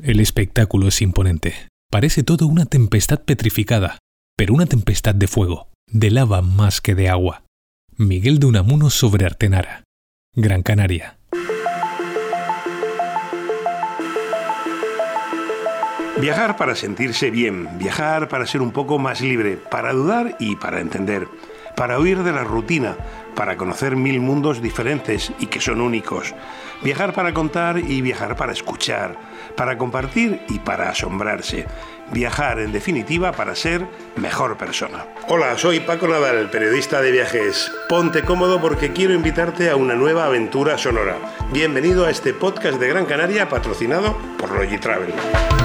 El espectáculo es imponente. Parece todo una tempestad petrificada, pero una tempestad de fuego, de lava más que de agua. Miguel de Unamuno sobre Artenara, Gran Canaria. Viajar para sentirse bien, viajar para ser un poco más libre, para dudar y para entender, para huir de la rutina, para conocer mil mundos diferentes y que son únicos. Viajar para contar y viajar para escuchar, para compartir y para asombrarse. Viajar, en definitiva, para ser mejor persona. Hola, soy Paco Nadal, periodista de viajes. Ponte cómodo porque quiero invitarte a una nueva aventura sonora. Bienvenido a este podcast de Gran Canaria patrocinado por Logitravel. sitios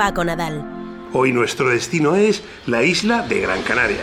Paco Nadal. Hoy nuestro destino es la isla de Gran Canaria.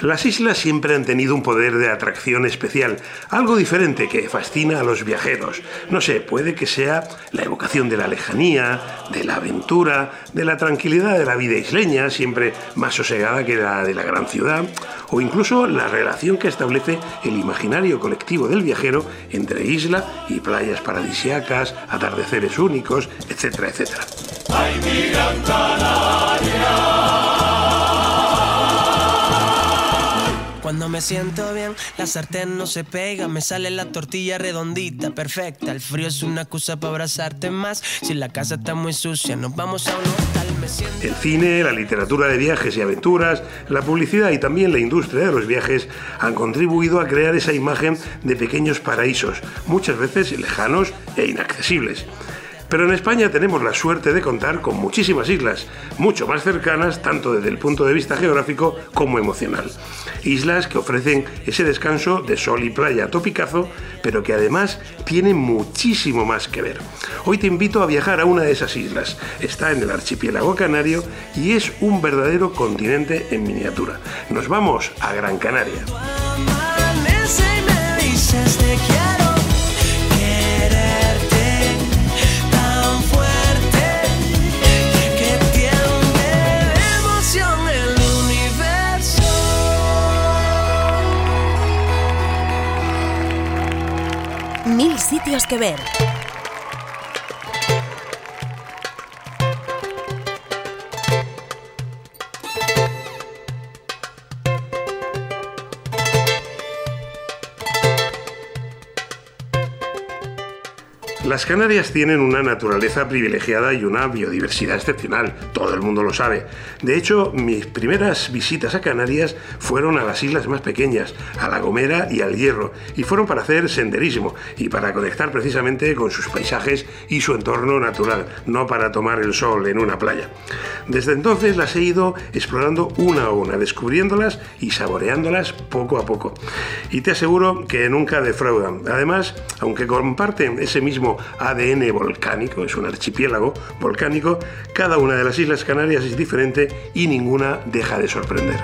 Las islas siempre han tenido un poder de atracción especial, algo diferente que fascina a los viajeros. No sé, puede que sea la evocación de la lejanía, de la aventura, de la tranquilidad de la vida isleña, siempre más sosegada que la de la gran ciudad, o incluso la relación que establece el imaginario colectivo del viajero entre isla y playas paradisiacas, atardeceres únicos, etcétera, etcétera. ¡Ay! Cuando me siento bien, la sartén no se pega, me sale la tortilla redondita, perfecta. El frío es una excusa para abrazarte más. Si la casa está muy sucia, nos vamos a un hotel. Me siento... El cine, la literatura de viajes y aventuras, la publicidad y también la industria de los viajes han contribuido a crear esa imagen de pequeños paraísos, muchas veces lejanos e inaccesibles. Pero en España tenemos la suerte de contar con muchísimas islas, mucho más cercanas tanto desde el punto de vista geográfico como emocional. Islas que ofrecen ese descanso de sol y playa topicazo, pero que además tienen muchísimo más que ver. Hoy te invito a viajar a una de esas islas. Está en el archipiélago canario y es un verdadero continente en miniatura. Nos vamos a Gran Canaria. Sitios que ver. Las Canarias tienen una naturaleza privilegiada y una biodiversidad excepcional, todo el mundo lo sabe. De hecho, mis primeras visitas a Canarias fueron a las islas más pequeñas, a La Gomera y al Hierro, y fueron para hacer senderismo y para conectar precisamente con sus paisajes y su entorno natural, no para tomar el sol en una playa. Desde entonces las he ido explorando una a una, descubriéndolas y saboreándolas poco a poco. Y te aseguro que nunca defraudan. Además, aunque comparten ese mismo ADN volcánico, es un archipiélago volcánico, cada una de las Islas Canarias es diferente y ninguna deja de sorprender.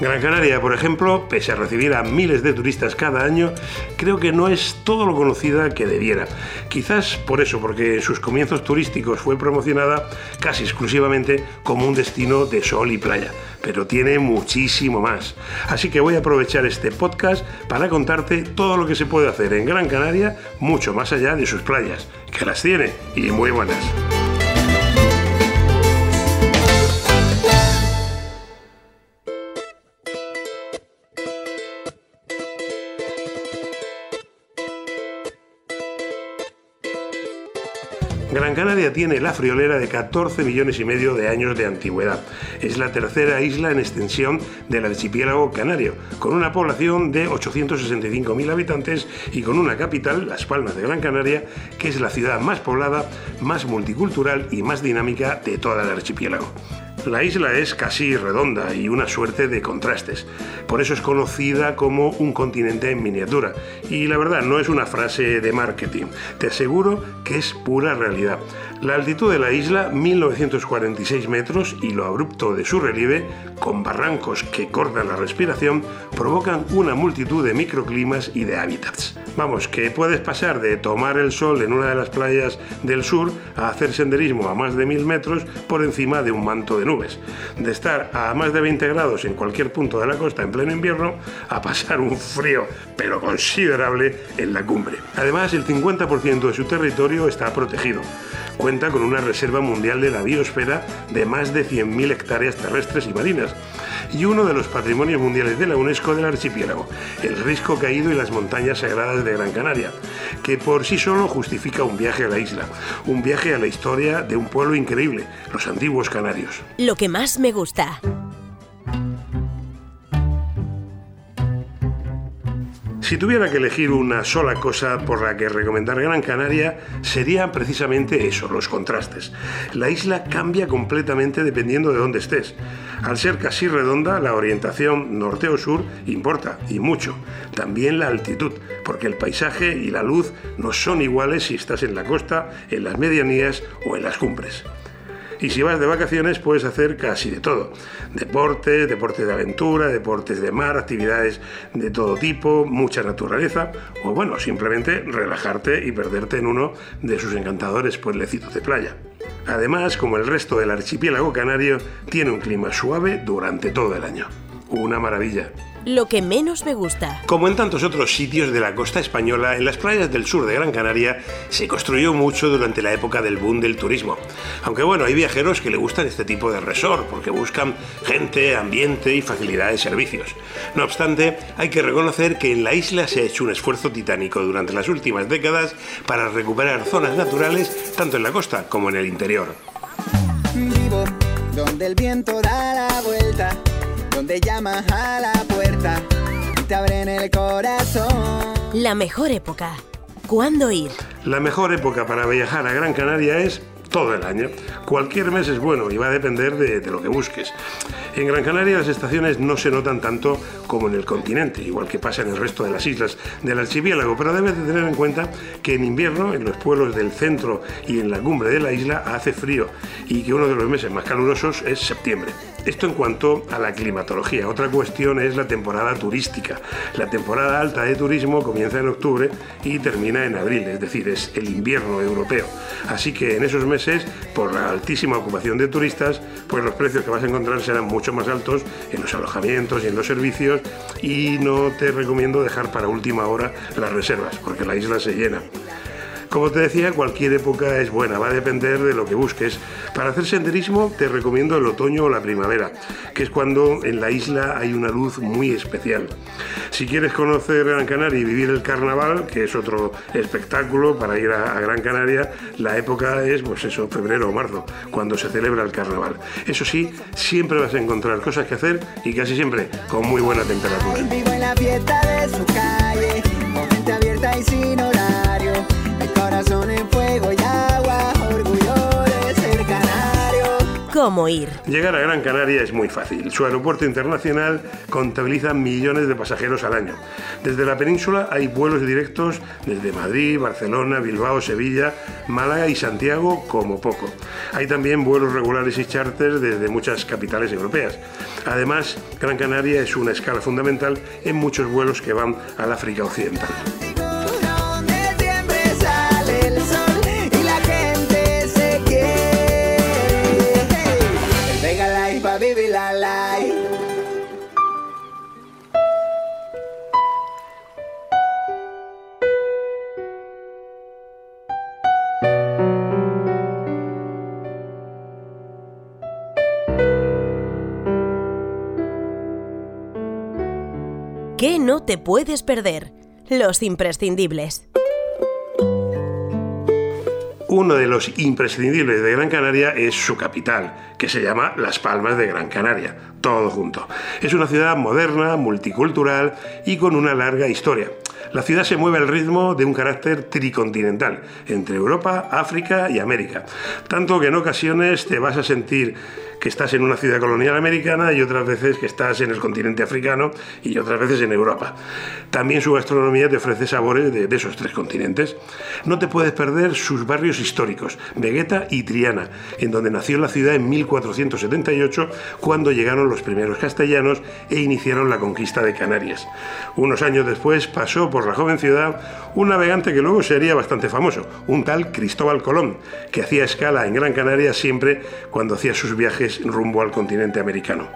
Gran Canaria, por ejemplo, pese a recibir a miles de turistas cada año, creo que no es todo lo conocida que debiera. Quizás por eso, porque en sus comienzos turísticos fue promocionada casi exclusivamente como un destino de sol y playa, pero tiene muchísimo más. Así que voy a aprovechar este podcast para contarte todo lo que se puede hacer en Gran Canaria, mucho más allá de sus playas, que las tiene y muy buenas. Canaria tiene la friolera de 14 millones y medio de años de antigüedad. Es la tercera isla en extensión del archipiélago canario, con una población de 865.000 habitantes y con una capital, Las Palmas de Gran Canaria, que es la ciudad más poblada, más multicultural y más dinámica de toda el archipiélago. La isla es casi redonda y una suerte de contrastes. Por eso es conocida como un continente en miniatura. Y la verdad, no es una frase de marketing. Te aseguro que es pura realidad. La altitud de la isla, 1946 metros, y lo abrupto de su relieve, con barrancos que cortan la respiración, provocan una multitud de microclimas y de hábitats. Vamos, que puedes pasar de tomar el sol en una de las playas del sur a hacer senderismo a más de 1000 metros por encima de un manto de nubes. De estar a más de 20 grados en cualquier punto de la costa en pleno invierno a pasar un frío pero considerable en la cumbre. Además, el 50% de su territorio está protegido cuenta con una reserva mundial de la biosfera de más de 100.000 hectáreas terrestres y marinas y uno de los patrimonios mundiales de la UNESCO del archipiélago, el Risco Caído y las montañas sagradas de Gran Canaria, que por sí solo justifica un viaje a la isla, un viaje a la historia de un pueblo increíble, los antiguos canarios. Lo que más me gusta. Si tuviera que elegir una sola cosa por la que recomendar Gran Canaria, sería precisamente eso, los contrastes. La isla cambia completamente dependiendo de dónde estés. Al ser casi redonda, la orientación norte o sur importa, y mucho. También la altitud, porque el paisaje y la luz no son iguales si estás en la costa, en las medianías o en las cumbres. Y si vas de vacaciones puedes hacer casi de todo. Deportes, deportes de aventura, deportes de mar, actividades de todo tipo, mucha naturaleza o bueno, simplemente relajarte y perderte en uno de sus encantadores pueblecitos de playa. Además, como el resto del archipiélago canario, tiene un clima suave durante todo el año. Una maravilla lo que menos me gusta. Como en tantos otros sitios de la costa española, en las playas del sur de Gran Canaria se construyó mucho durante la época del boom del turismo. Aunque bueno, hay viajeros que le gustan este tipo de resort porque buscan gente, ambiente y facilidad de servicios. No obstante, hay que reconocer que en la isla se ha hecho un esfuerzo titánico durante las últimas décadas para recuperar zonas naturales tanto en la costa como en el interior. Vivo donde el viento da la vuelta donde llamas a la puerta y te abren el corazón. La mejor época. ¿Cuándo ir? La mejor época para viajar a Gran Canaria es todo el año. Cualquier mes es bueno y va a depender de, lo que busques. En Gran Canaria las estaciones no se notan tanto como en el continente, igual que pasa en el resto de las islas del archipiélago, pero debes de tener en cuenta que en invierno en los pueblos del centro y en la cumbre de la isla hace frío y que uno de los meses más calurosos es septiembre. Esto en cuanto a la climatología. Otra cuestión es la temporada turística. La temporada alta de turismo comienza en octubre y termina en abril, es decir, es el invierno europeo. Así que en esos meses, por la altísima ocupación de turistas, pues los precios que vas a encontrar serán mucho más altos en los alojamientos y en los servicios y no te recomiendo dejar para última hora las reservas, porque la isla se llena. Como te decía, cualquier época es buena, va a depender de lo que busques. Para hacer senderismo te recomiendo el otoño o la primavera, que es cuando en la isla hay una luz muy especial. Si quieres conocer Gran Canaria y vivir el carnaval, que es otro espectáculo para ir a, Gran Canaria, la época es, pues eso, febrero o marzo, cuando se celebra el carnaval. Eso sí, siempre vas a encontrar cosas que hacer y casi siempre con muy buena temperatura. Llegar a Gran Canaria es muy fácil. Su aeropuerto internacional contabiliza millones de pasajeros al año. Desde la península hay vuelos directos desde Madrid, Barcelona, Bilbao, Sevilla, Málaga y Santiago como poco. Hay también vuelos regulares y charters desde muchas capitales europeas. Además, Gran Canaria es una escala fundamental en muchos vuelos que van al África Occidental. No te puedes perder? Los imprescindibles. Uno de los imprescindibles de Gran Canaria es su capital, que se llama Las Palmas de Gran Canaria, todo junto. Es una ciudad moderna, multicultural y con una larga historia. La ciudad se mueve al ritmo de un carácter tricontinental, entre Europa, África y América. Tanto que en ocasiones te vas a sentir que estás en una ciudad colonial americana y otras veces que estás en el continente africano y otras veces en Europa. También su gastronomía te ofrece sabores de, esos tres continentes. No te puedes perder sus barrios históricos, Vegueta y Triana, en donde nació la ciudad en 1478 cuando llegaron los primeros castellanos e iniciaron la conquista de Canarias. Unos años después pasó por la joven ciudad un navegante que luego sería bastante famoso, un tal Cristóbal Colón, que hacía escala en Gran Canaria siempre cuando hacía sus viajes rumbo al continente americano.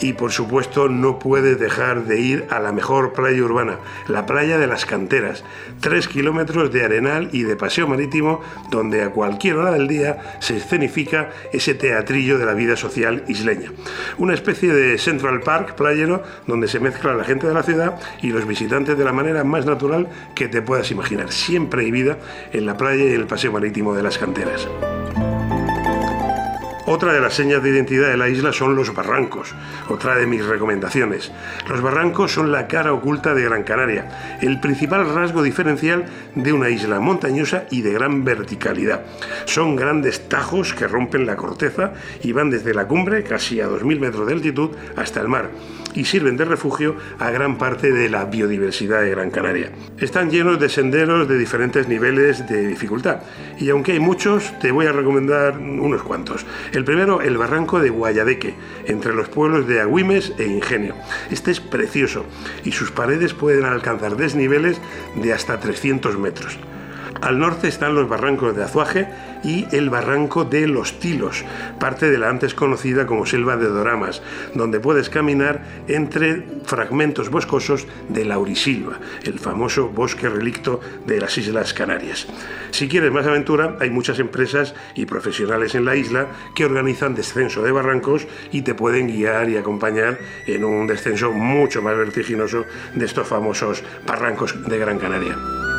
Y por supuesto no puedes dejar de ir a la mejor playa urbana, la playa de las canteras, tres kilómetros de arenal y de paseo marítimo donde a cualquier hora del día se escenifica ese teatrillo de la vida social isleña. Una especie de Central Park playero donde se mezcla la gente de la ciudad y los visitantes de la manera más natural que te puedas imaginar. Siempre hay vida en la playa y el paseo marítimo de las canteras. Otra de las señas de identidad de la isla son los barrancos, otra de mis recomendaciones. Los barrancos son la cara oculta de Gran Canaria, el principal rasgo diferencial de una isla montañosa y de gran verticalidad. Son grandes tajos que rompen la corteza y van desde la cumbre, casi a 2.000 metros de altitud, hasta el mar, y sirven de refugio a gran parte de la biodiversidad de Gran Canaria. Están llenos de senderos de diferentes niveles de dificultad, y aunque hay muchos, te voy a recomendar unos cuantos. El primero, el barranco de Guayadeque, entre los pueblos de Agüimes e Ingenio. Este es precioso y sus paredes pueden alcanzar desniveles de hasta 300 metros. Al norte están los barrancos de Azuaje y el barranco de Los Tilos, parte de la antes conocida como selva de Doramas, donde puedes caminar entre fragmentos boscosos de Laurisilva, el famoso bosque relicto de las Islas Canarias. Si quieres más aventura, hay muchas empresas y profesionales en la isla que organizan descenso de barrancos y te pueden guiar y acompañar en un descenso mucho más vertiginoso de estos famosos barrancos de Gran Canaria.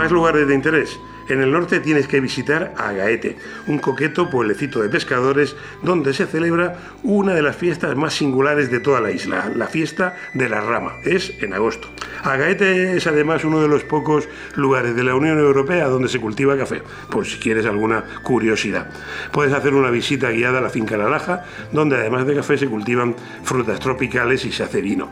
Más lugares de interés. En el norte tienes que visitar Agaete, un coqueto pueblecito de pescadores donde se celebra una de las fiestas más singulares de toda la isla, la fiesta de la rama. Es en agosto. Agaete es además uno de los pocos lugares de la Unión Europea donde se cultiva café, por si quieres alguna curiosidad. Puedes hacer una visita guiada a la finca La Laja, donde además de café se cultivan frutas tropicales y se hace vino.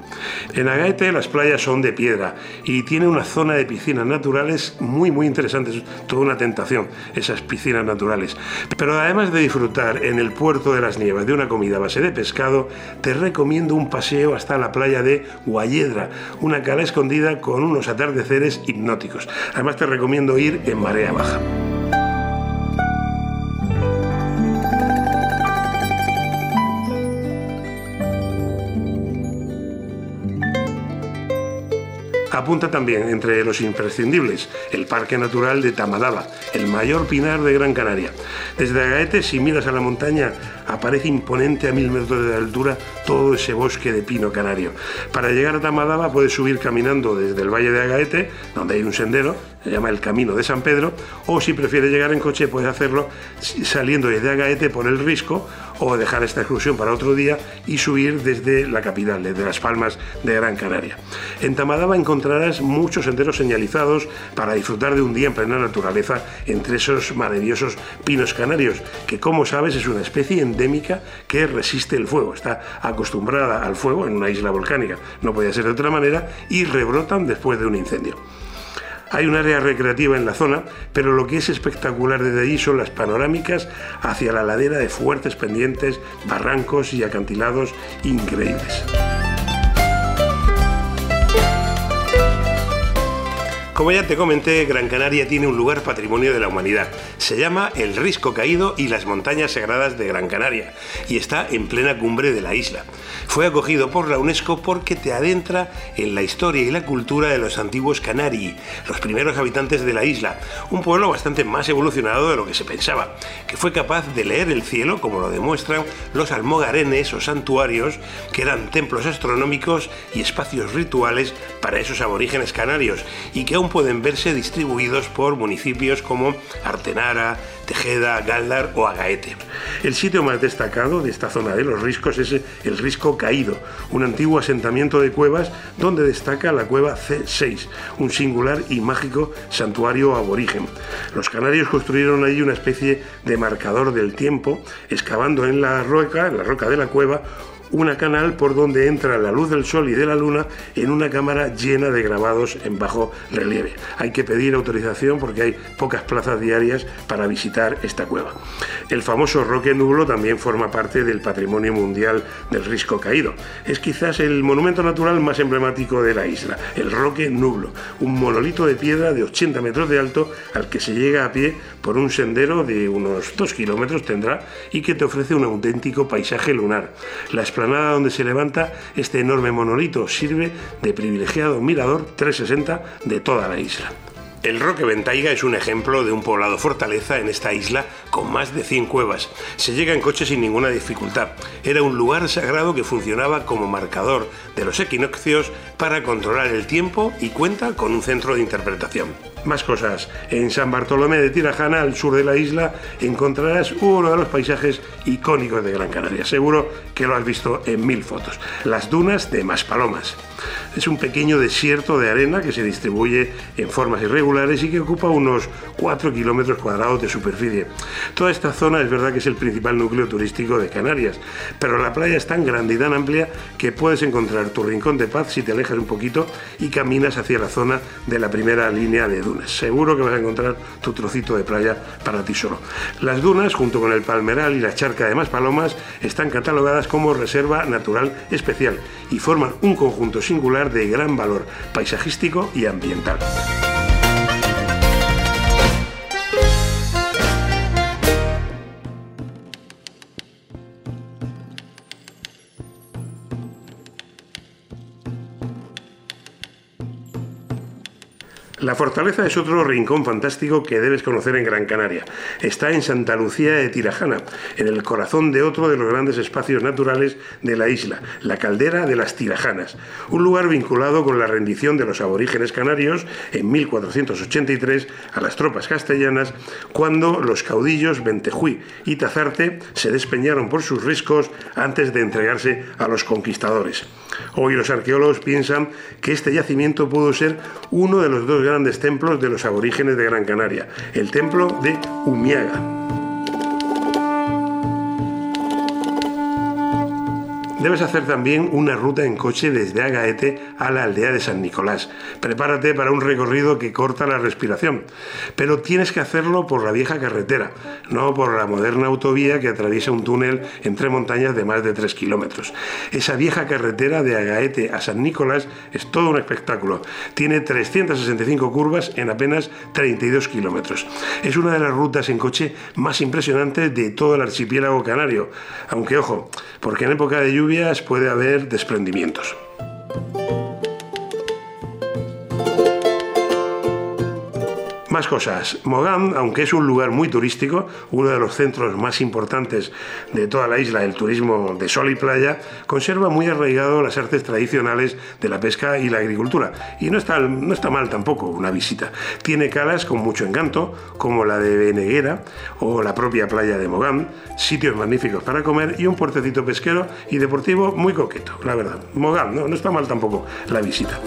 En Agaete las playas son de piedra y tiene una zona de piscinas naturales muy muy interesantes, toda una tentación esas piscinas naturales. Pero además de disfrutar en el puerto de las Nieves de una comida a base de pescado, te recomiendo un paseo hasta la playa de Guayedra, una cala escondida con unos atardeceres hipnóticos. Además te recomiendo ir en marea baja. Apunta también entre los imprescindibles el Parque Natural de Tamadaba, el mayor pinar de Gran Canaria. Desde Agaete, si miras a la montaña, aparece imponente a mil metros de altura todo ese bosque de pino canario. Para llegar a Tamadaba puedes subir caminando desde el valle de Agaete, donde hay un sendero, se llama el Camino de San Pedro, o si prefieres llegar en coche puedes hacerlo saliendo desde Agaete por el Risco o dejar esta excursión para otro día y subir desde la capital, desde Las Palmas de Gran Canaria. En Tamadaba encontrarás muchos senderos señalizados para disfrutar de un día en plena naturaleza entre esos maravillosos pinos canarios, que como sabes es una especie endémica que resiste el fuego, está acostumbrada al fuego en una isla volcánica, no podía ser de otra manera, y rebrotan después de un incendio. Hay un área recreativa en la zona, pero lo que es espectacular desde allí son las panorámicas hacia la ladera de fuertes pendientes, barrancos y acantilados increíbles. Como ya te comenté, Gran Canaria tiene un lugar patrimonio de la humanidad. Se llama el Risco Caído y las Montañas Sagradas de Gran Canaria y está en plena cumbre de la isla. Fue acogido por la UNESCO porque te adentra en la historia y la cultura de los antiguos Canari, los primeros habitantes de la isla, un pueblo bastante más evolucionado de lo que se pensaba, que fue capaz de leer el cielo como lo demuestran los almogarenes o santuarios, que eran templos astronómicos y espacios rituales para esos aborígenes canarios, y que aún pueden verse distribuidos por municipios como Artenara, Tejeda, Galdar o Agaete. El sitio más destacado de esta zona de los riscos es el Risco Caído, un antiguo asentamiento de cuevas donde destaca la cueva C6, un singular y mágico santuario aborigen. Los canarios construyeron allí una especie de marcador del tiempo, excavando en la roca, en la roca de la cueva, una canal por donde entra la luz del sol y de la luna en una cámara llena de grabados en bajo relieve. Hay que pedir autorización porque hay pocas plazas diarias para visitar esta cueva. El famoso Roque Nublo también forma parte del patrimonio mundial del Risco Caído. Es quizás el monumento natural más emblemático de la isla, el Roque Nublo, un monolito de piedra de 80 metros de alto al que se llega a pie por un sendero de unos 2 kilómetros tendrá y que te ofrece un auténtico paisaje lunar. Explanada donde se levanta este enorme monolito sirve de privilegiado mirador 360 de toda la isla. El Roque Ventaiga es un ejemplo de un poblado fortaleza en esta isla con más de 100 cuevas. Se llega en coche sin ninguna dificultad. Era un lugar sagrado que funcionaba como marcador de los equinoccios para controlar el tiempo y cuenta con un centro de interpretación. Más cosas. En San Bartolomé de Tirajana, al sur de la isla, encontrarás uno de los paisajes icónicos de Gran Canaria. Seguro que lo has visto en mil fotos. Las dunas de Maspalomas. Es un pequeño desierto de arena que se distribuye en formas irregulares y que ocupa unos 4 kilómetros cuadrados de superficie. Toda esta zona es verdad que es el principal núcleo turístico de Canarias, pero la playa es tan grande y tan amplia que puedes encontrar tu rincón de paz si te alejas un poquito y caminas hacia la zona de la primera línea de dunas. Seguro que vas a encontrar tu trocito de playa para ti solo. Las dunas, junto con el palmeral y la charca de Maspalomas, están catalogadas como reserva natural especial y forman un conjunto singular de gran valor paisajístico y ambiental. La fortaleza es otro rincón fantástico que debes conocer en Gran Canaria. Está en Santa Lucía de Tirajana, en el corazón de otro de los grandes espacios naturales de la isla, la caldera de las Tirajanas, un lugar vinculado con la rendición de los aborígenes canarios en 1483 a las tropas castellanas, cuando los caudillos Ventejuí y Tazarte se despeñaron por sus riscos antes de entregarse a los conquistadores. Hoy los arqueólogos piensan que este yacimiento pudo ser uno de los dos grandes templos de los aborígenes de Gran Canaria, el templo de Umiaga. Debes hacer también una ruta en coche desde Agaete a la aldea de San Nicolás. Prepárate para un recorrido que corta la respiración, pero tienes que hacerlo por la vieja carretera, no por la moderna autovía que atraviesa un túnel entre montañas de más de 3 kilómetros. Esa vieja carretera de Agaete a San Nicolás es todo un espectáculo. Tiene 365 curvas en apenas 32 kilómetros. Es una de las rutas en coche más impresionantes de todo el archipiélago canario, aunque ojo, porque en época de lluvia puede haber desprendimientos. Más cosas. Mogán, aunque es un lugar muy turístico, uno de los centros más importantes de toda la isla del turismo de sol y playa, conserva muy arraigado las artes tradicionales de la pesca y la agricultura. Y no está, no está mal tampoco una visita. Tiene calas con mucho encanto, como la de Beneguera o la propia playa de Mogán, sitios magníficos para comer y un puertecito pesquero y deportivo muy coqueto, la verdad. Mogán, no, no está mal tampoco la visita.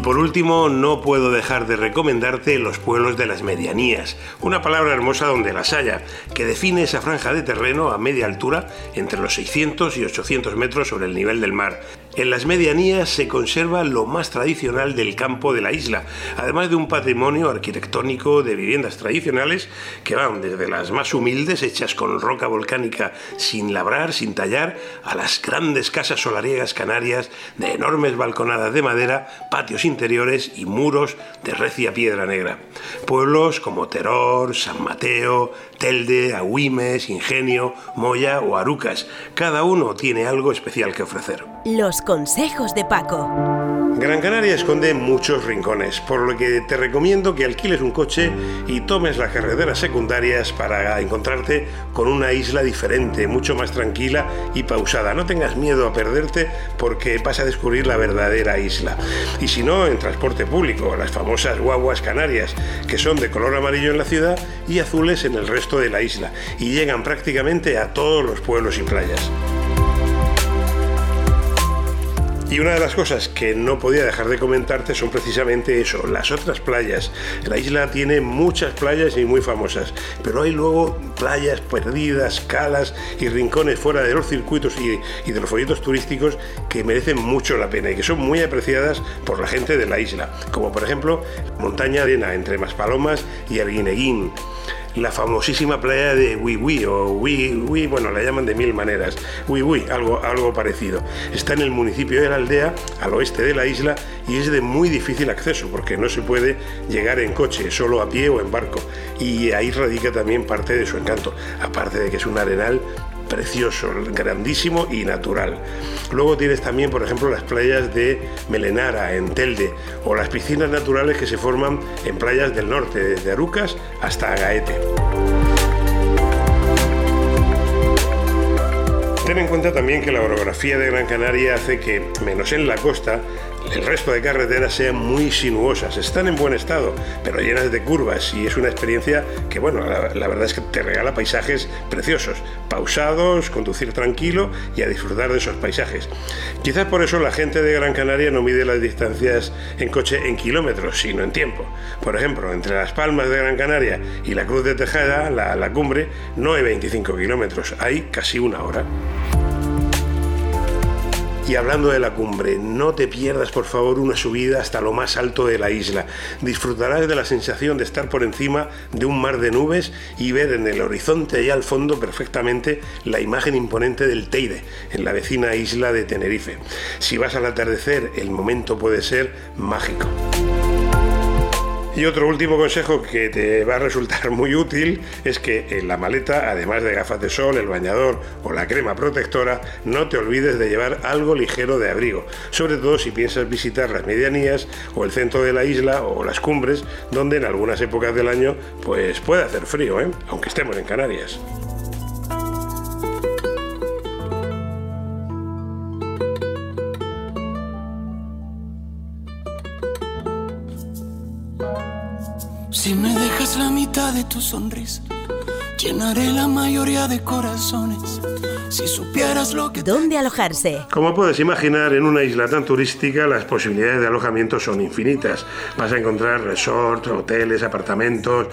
Y por último, no puedo dejar de recomendarte los pueblos de las medianías, una palabra hermosa donde las haya, que define esa franja de terreno a media altura entre los 600 y 800 metros sobre el nivel del mar. En las medianías se conserva lo más tradicional del campo de la isla, además de un patrimonio arquitectónico de viviendas tradicionales que van desde las más humildes hechas con roca volcánica sin labrar, sin tallar, a las grandes casas solariegas canarias de enormes balconadas de madera, patios interiores y muros de recia piedra negra. Pueblos como Teror, San Mateo, Telde, Agüimes, Ingenio, Moya o Arucas, cada uno tiene algo especial que ofrecer. Los consejos de Paco. Gran Canaria esconde muchos rincones, por lo que te recomiendo que alquiles un coche y tomes las carreteras secundarias para encontrarte con una isla diferente, mucho más tranquila y pausada. No tengas miedo a perderte porque vas a descubrir la verdadera isla. Y si no, en transporte público, las famosas guaguas canarias, que son de color amarillo en la ciudad y azules en el resto de la isla, y llegan prácticamente a todos los pueblos y playas. Y una de las cosas que no podía dejar de comentarte son precisamente eso, las otras playas. La isla tiene muchas playas y muy famosas, pero hay luego playas perdidas, calas y rincones fuera de los circuitos y, de los folletos turísticos que merecen mucho la pena y que son muy apreciadas por la gente de la isla, como por ejemplo Montaña Arena entre Maspalomas y Arguineguín la famosísima playa de Wiwi o Wi, bueno, la llaman de mil maneras, Wiwi, algo, algo parecido. Está en el municipio de la aldea, al oeste de la isla, y es de muy difícil acceso porque no se puede llegar en coche, solo a pie o en barco. Y ahí radica también parte de su encanto, aparte de que es un arenal precioso, grandísimo y natural. Luego tienes también, por ejemplo, las playas de Melenara, en Telde, o las piscinas naturales que se forman en playas del norte, desde Arucas hasta Agaete. Ten en cuenta también que la orografía de Gran Canaria hace que, menos en la costa, el resto de carreteras sean muy sinuosas. Están en buen estado, pero llenas de curvas y es una experiencia que, bueno, la, verdad es que te regala paisajes preciosos, pausados, conducir tranquilo y a disfrutar de esos paisajes. Quizás por eso la gente de Gran Canaria no mide las distancias en coche en kilómetros, sino en tiempo. Por ejemplo, entre Las Palmas de Gran Canaria y la Cruz de Tejada, la, la cumbre, no hay 25 kilómetros, hay casi una hora. Y hablando de la cumbre, no te pierdas por favor una subida hasta lo más alto de la isla. Disfrutarás de la sensación de estar por encima de un mar de nubes y ver en el horizonte y al fondo perfectamente la imagen imponente del Teide, en la vecina isla de Tenerife. Si vas al atardecer, el momento puede ser mágico. Y otro último consejo que te va a resultar muy útil es que en la maleta, además de gafas de sol, el bañador o la crema protectora, no te olvides de llevar algo ligero de abrigo, sobre todo si piensas visitar las medianías o el centro de la isla o las cumbres, donde en algunas épocas del año pues puede hacer frío, ¿eh? aunque estemos en Canarias. Si me dejas la mitad de tu sonrisa, llenaré la mayoría de corazones. Si supieras lo que... ¿Dónde alojarse? Como puedes imaginar, en una isla tan turística las posibilidades de alojamiento son infinitas. Vas a encontrar resorts, hoteles, apartamentos,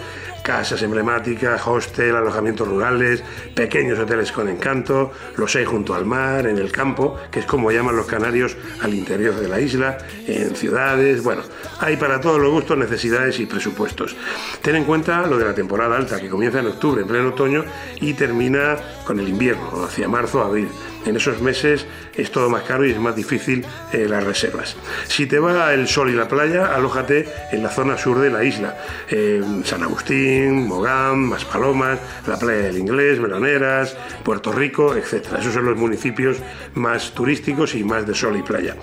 casas emblemáticas, hostel, alojamientos rurales, pequeños hoteles con encanto, los hay junto al mar, en el campo, que es como llaman los canarios al interior de la isla, en ciudades, bueno, hay para todos los gustos, necesidades y presupuestos. Ten en cuenta lo de la temporada alta, que comienza en octubre, en pleno otoño, y termina con el invierno, hacia marzo, abril. En esos meses es todo más caro y es más difícil eh, las reservas. Si te va el sol y la playa, alójate en la zona sur de la isla. San Agustín, Mogán, Maspalomas, la playa del Inglés, Meloneras, Puerto Rico, etc. Esos son los municipios más turísticos y más de sol y playa.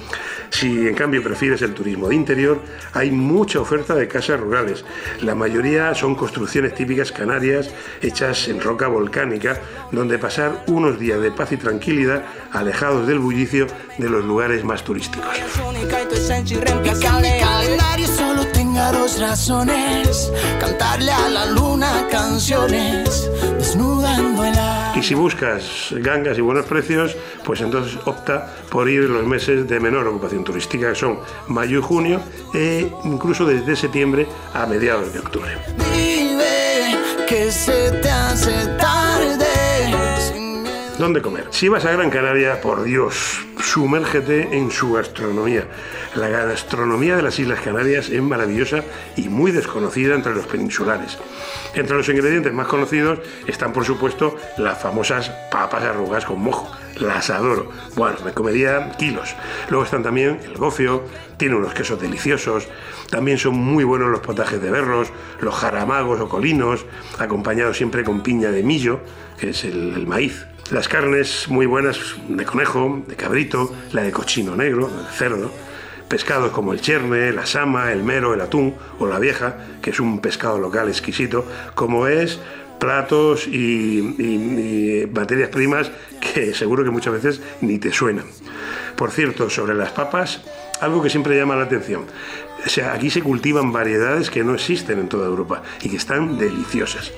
Si en cambio prefieres el turismo de interior, hay mucha oferta de casas rurales. La mayoría son construcciones típicas canarias hechas en roca volcánica, donde pasar unos días de paz y tranquilidad alejados del bullicio de los lugares más turísticos. solo tenga dos razones, cantarle a la luna canciones, Y si buscas gangas y buenos precios, pues entonces opta por ir los meses de menor ocupación turística, que son mayo y junio, e incluso desde septiembre a mediados de octubre. que se te hace tarde ¿Dónde comer? Si vas a Gran Canaria, por Dios, sumérgete en su gastronomía. La gastronomía de las Islas Canarias es maravillosa y muy desconocida entre los peninsulares. Entre los ingredientes más conocidos están, por supuesto, las famosas papas arrugas con mojo. Las adoro. Bueno, me comería kilos. Luego están también el gofio, tiene unos quesos deliciosos. También son muy buenos los potajes de berros, los jaramagos o colinos, acompañados siempre con piña de millo, que es el maíz las carnes muy buenas de conejo, de cabrito, la de cochino negro, de cerdo, Pescados como el cherne, la sama, el mero, el atún o la vieja, que es un pescado local exquisito, como es platos y, y materias primas que seguro que muchas veces ni te suenan. Por cierto, sobre las papas, algo que siempre llama la atención. O sea, aquí se cultivan variedades que no existen en toda Europa y que están deliciosas.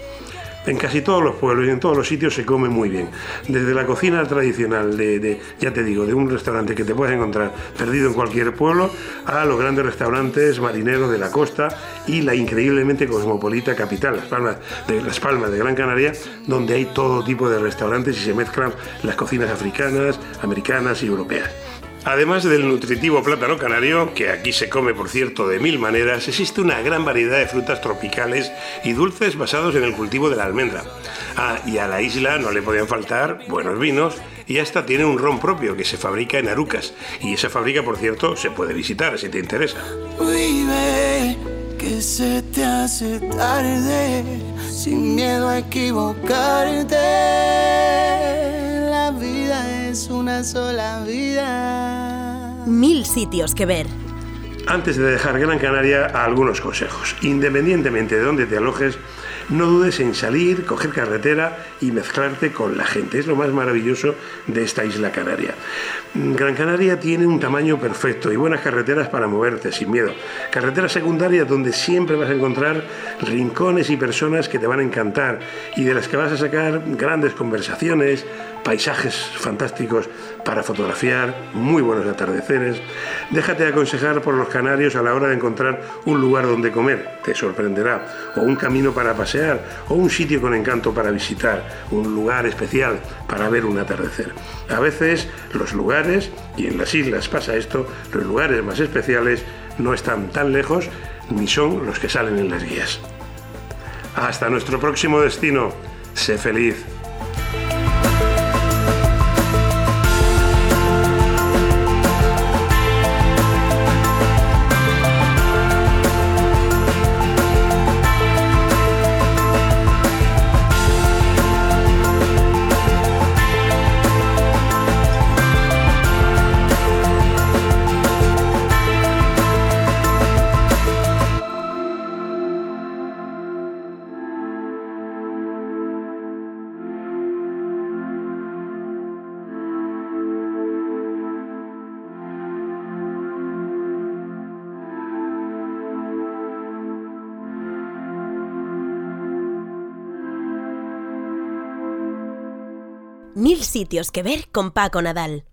En casi todos los pueblos y en todos los sitios se come muy bien. Desde la cocina tradicional de, ya te digo, de un restaurante que te puedes encontrar perdido en cualquier pueblo, a los grandes restaurantes marineros de la costa y la increíblemente cosmopolita capital, Las Palmas de, las Palmas de Gran Canaria, donde hay todo tipo de restaurantes y se mezclan las cocinas africanas, americanas y europeas. Además del nutritivo plátano canario, que aquí se come por cierto de mil maneras, existe una gran variedad de frutas tropicales y dulces basados en el cultivo de la almendra. Ah, y a la isla no le podían faltar buenos vinos y hasta tiene un ron propio que se fabrica en Arucas. Y esa fábrica, por cierto, se puede visitar si te interesa. Es una sola vida mil sitios que ver. Antes de dejar Gran Canaria, algunos consejos. Independientemente de dónde te alojes, no dudes en salir, coger carretera y mezclarte con la gente. Es lo más maravilloso de esta isla canaria. Gran Canaria tiene un tamaño perfecto y buenas carreteras para moverte sin miedo. Carreteras secundarias donde siempre vas a encontrar rincones y personas que te van a encantar y de las que vas a sacar grandes conversaciones, paisajes fantásticos para fotografiar, muy buenos atardeceres. Déjate aconsejar por los canarios a la hora de encontrar un lugar donde comer, te sorprenderá, o un camino para pasear, o un sitio con encanto para visitar, un lugar especial para ver un atardecer. A veces los lugares, y en las islas pasa esto, los lugares más especiales no están tan lejos ni son los que salen en las guías. Hasta nuestro próximo destino. Sé feliz. Mil sitios que ver con Paco Nadal.